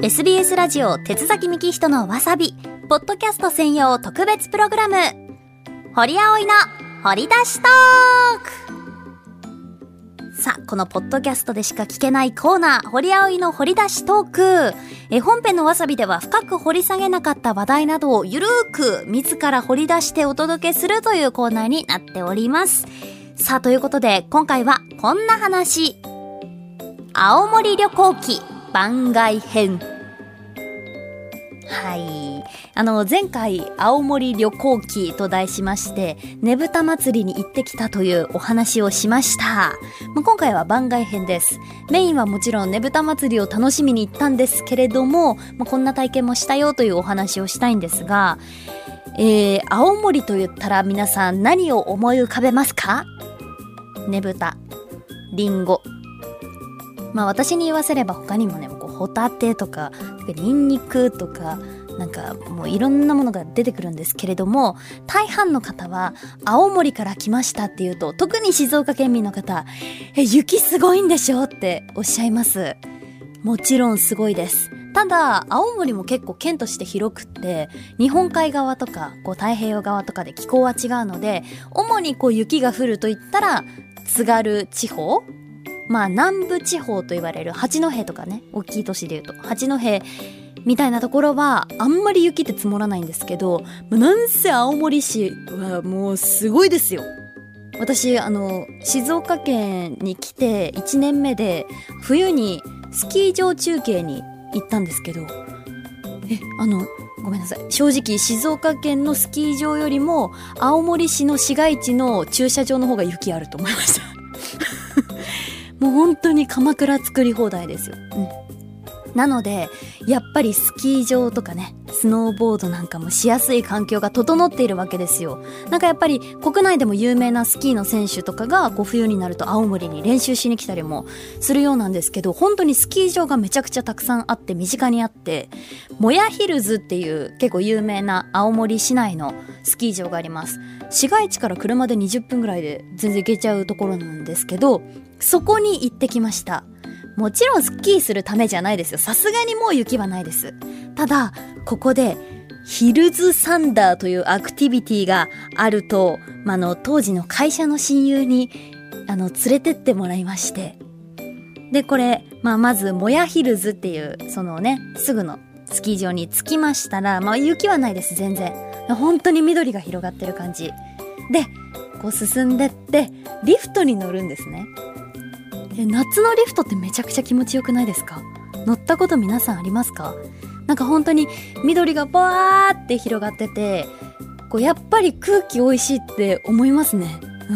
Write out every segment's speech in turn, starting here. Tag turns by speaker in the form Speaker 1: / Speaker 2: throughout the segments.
Speaker 1: SBS ラジオ鉄崎幹人のわさびポッドキャスト専用特別プログラム堀葵の掘り出しトークさあ、このポッドキャストでしか聞けないコーナー、堀葵の掘り出しトーク。え、本編のわさびでは深く掘り下げなかった話題などをゆるーく自ら掘り出してお届けするというコーナーになっております。さあ、ということで、今回はこんな話。青森旅行記番外編。はい。あの、前回、青森旅行記と題しまして、ねぶた祭りに行ってきたというお話をしました。まあ、今回は番外編です。メインはもちろんねぶた祭りを楽しみに行ったんですけれども、まあ、こんな体験もしたよというお話をしたいんですが、えー、青森と言ったら皆さん何を思い浮かべますか？ねぶた、りんご。まあ私に言わせれば他にもね、ホタテとか、ニンニクとか、なんかもういろんなものが出てくるんですけれども、大半の方は青森から来ましたっていうと、特に静岡県民の方、え、雪すごいんでしょ？っておっしゃいます。もちろんすごいです。ただ、青森も結構県として広くって、日本海側とか、こう太平洋側とかで気候は違うので、主にこう雪が降るといったら、津軽地方まあ南部地方と言われる八戸とかね、大きい都市で言うと、八戸みたいなところはあんまり雪って積もらないんですけど、なんせ青森市はもうすごいですよ。私、あの、静岡県に来て1年目で冬にスキー場中継に行ったんですけど、え、あの、ごめんなさい。正直、静岡県のスキー場よりも、青森市の市街地の駐車場の方が雪あると思いました。もう本当に鎌倉作り放題ですよ。うん。なので、やっぱりスキー場とかね、スノーボードなんかもしやすい環境が整っているわけですよ。なんかやっぱり国内でも有名なスキーの選手とかがこう冬になると青森に練習しに来たりもするようなんですけど、本当にスキー場がめちゃくちゃたくさんあって身近にあって、モヤヒルズっていう結構有名な青森市内のスキー場があります。市街地から車で20分ぐらいで全然行けちゃうところなんですけど、そこに行ってきました。もちろんスッキーするためじゃないですよ。さすがにもう雪はないです。ただ、ここで、ヒルズサンダーというアクティビティがあると、まあ、の、当時の会社の親友に、あの、連れてってもらいまして。で、これ、まあ、まず、モヤヒルズっていう、そのね、すぐのスキー場に着きましたら、まあ、雪はないです、全然。本当に緑が広がってる感じ。で、こう進んでって、リフトに乗るんですね。え夏のリフトってめちゃくちゃ気持ちよくないですか？乗ったこと皆さんありますか？なんか本当に緑がバーって広がっててこうやっぱり空気美味しいって思いますね。う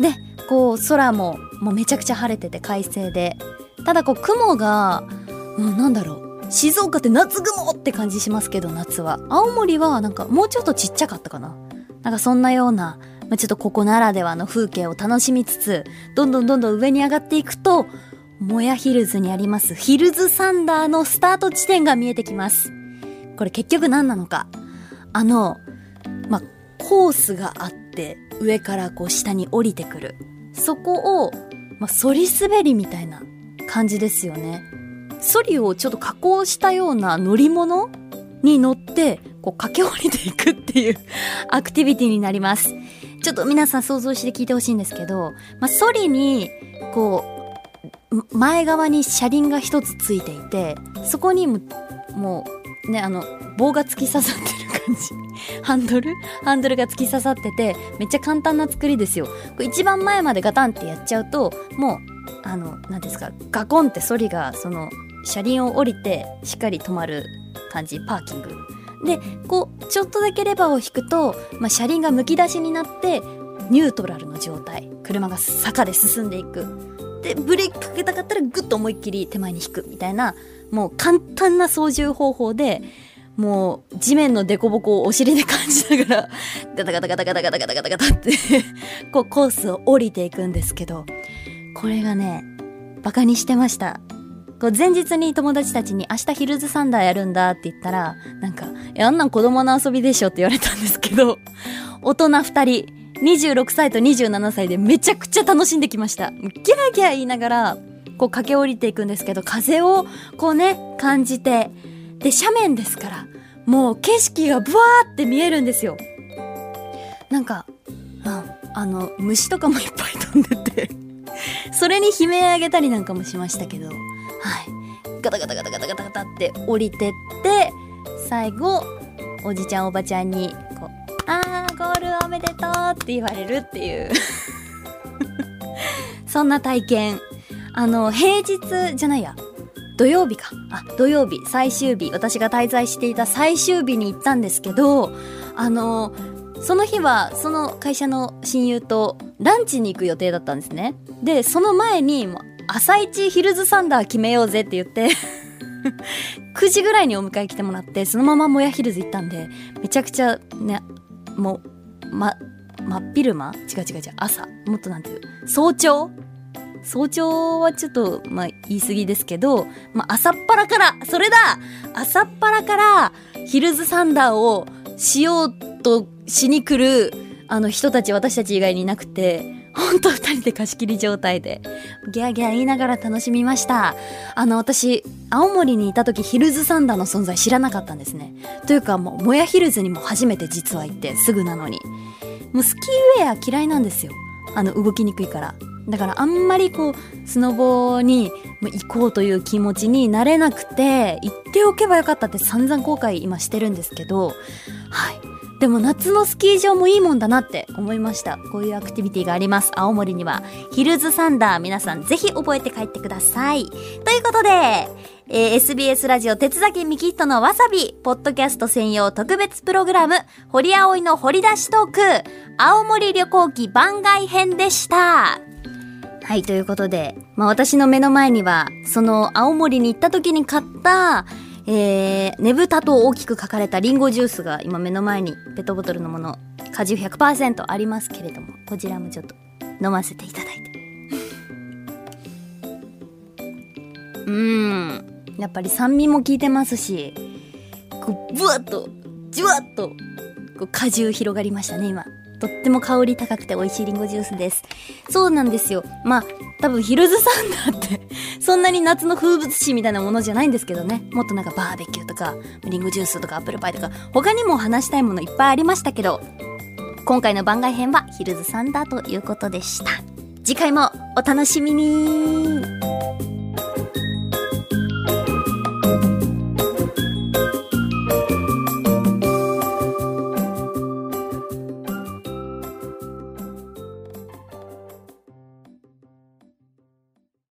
Speaker 1: ん。でこう空ももうめちゃくちゃ晴れてて快晴で。ただこう雲が、うん、なんだろう。静岡って夏雲って感じしますけど夏は。青森はなんかもうちょっとちっちゃかったかな。なんかそんなようなまあ、ちょっとここならではの風景を楽しみつつ、どんどんどんどん上に上がっていくと、モヤヒルズにありますヒルズサンダーのスタート地点が見えてきます。これ結局何なのか。あの、まあ、コースがあって、上からこう下に降りてくる。そこを、まあ、反り滑りみたいな感じですよね。ソリをちょっと加工したような乗り物に乗って、こう駆け下りていくっていうアクティビティになります。ちょっと皆さん想像して聞いてほしいんですけど、まあ、ソリに、こう、前側に車輪が一つついていて、そこにも、もう、ね、あの、棒が突き刺さってる感じ。ハンドル？ハンドルが突き刺さってて、めっちゃ簡単な作りですよ。これ一番前までガタンってやっちゃうと、もう、あの、何ですか、ガコンってソリが、その、車輪を降りて、しっかり止まる感じ、パーキング。でこうちょっとだけレバーを引くと、まあ、車輪がむき出しになってニュートラルの状態。車が坂で進んでいく。でブレーキかけたかったらグッと思いっきり手前に引くみたいなもう簡単な操縦方法でもう地面の凸凹をお尻で感じながらガタガタガタガタガタガタガタガタって こうコースを降りていくんですけどこれがねバカにしてました。こう前日に友達たちに明日ヒルズサンダーやるんだって言ったら、なんか、え、あんなん子供の遊びでしょって言われたんですけど、大人二人、26歳と27歳でめちゃくちゃ楽しんできました。ギャーギャー言いながら、こう駆け下りていくんですけど、風をこうね、感じて、で、斜面ですから、もう景色がブワーって見えるんですよ。なんか、うん、あの、虫とかもいっぱい飛んでて それに悲鳴あげたりなんかもしましたけど、はい。ガタガタガタガタガタガタって降りてって、最後、おじちゃんおばちゃんに、こう、あー、ゴールおめでとうって言われるっていう そんな体験。あの、平日じゃないや。土曜日か。あ、土曜日、最終日、私が滞在していた最終日に行ったんですけど、あの、その日は、その会社の親友とランチに行く予定だったんですね。で、その前に、もう朝一ヒルズサンダー決めようぜって言って 9時ぐらいにお迎え来てもらって、そのままもやヒルズ行ったんで、めちゃくちゃね、もう、ま、真っ昼間？違う違う違う、朝。もっとなんていう、早朝？早朝はちょっと、まあ、言い過ぎですけど、まあ、朝っぱらから、それだ！朝っぱらから、ヒルズサンダーをしようとしに来る、あの人たち、私たち以外にいなくて、ほんと二人で貸し切り状態で、ギャーギャー言いながら楽しみました。あの、私、青森にいた時ヒルズサンダーの存在知らなかったんですね。というか、もう、もやヒルズにも初めて実は行って、すぐなのに。もうスキーウェア嫌いなんですよ。あの、動きにくいから。だからあんまりこう、スノボーに行こうという気持ちになれなくて、行っておけばよかったって散々後悔今してるんですけど、はい。でも夏のスキー場もいいもんだなって思いました。こういうアクティビティがあります。青森には。ヒルズサンダー皆さんぜひ覚えて帰ってください。ということで、えー、SBS ラジオ鉄崎ミキットのわさび、ポッドキャスト専用特別プログラム、堀葵の掘り出しトーク、青森旅行記番外編でした。はい、ということで、まあ私の目の前には、その青森に行った時に買った、えー、ねぶたと大きく書かれたリンゴジュースが今目の前にペットボトルのもの、果汁100%ありますけれども、こちらもちょっと飲ませていただいて。うん。やっぱり酸味も効いてますし、こう、ブワッと、じわっと、こう果汁広がりましたね、今。とっても香り高くて美味しいリンゴジュースです。そうなんですよ。まあ、多分ヒルズサンダーって そんなに夏の風物詩みたいなものじゃないんですけどね。もっとなんかバーベキューとか、リンゴジュースとかアップルパイとか、他にも話したいものいっぱいありましたけど、今回の番外編はヒルズサンダーということでした。次回もお楽しみに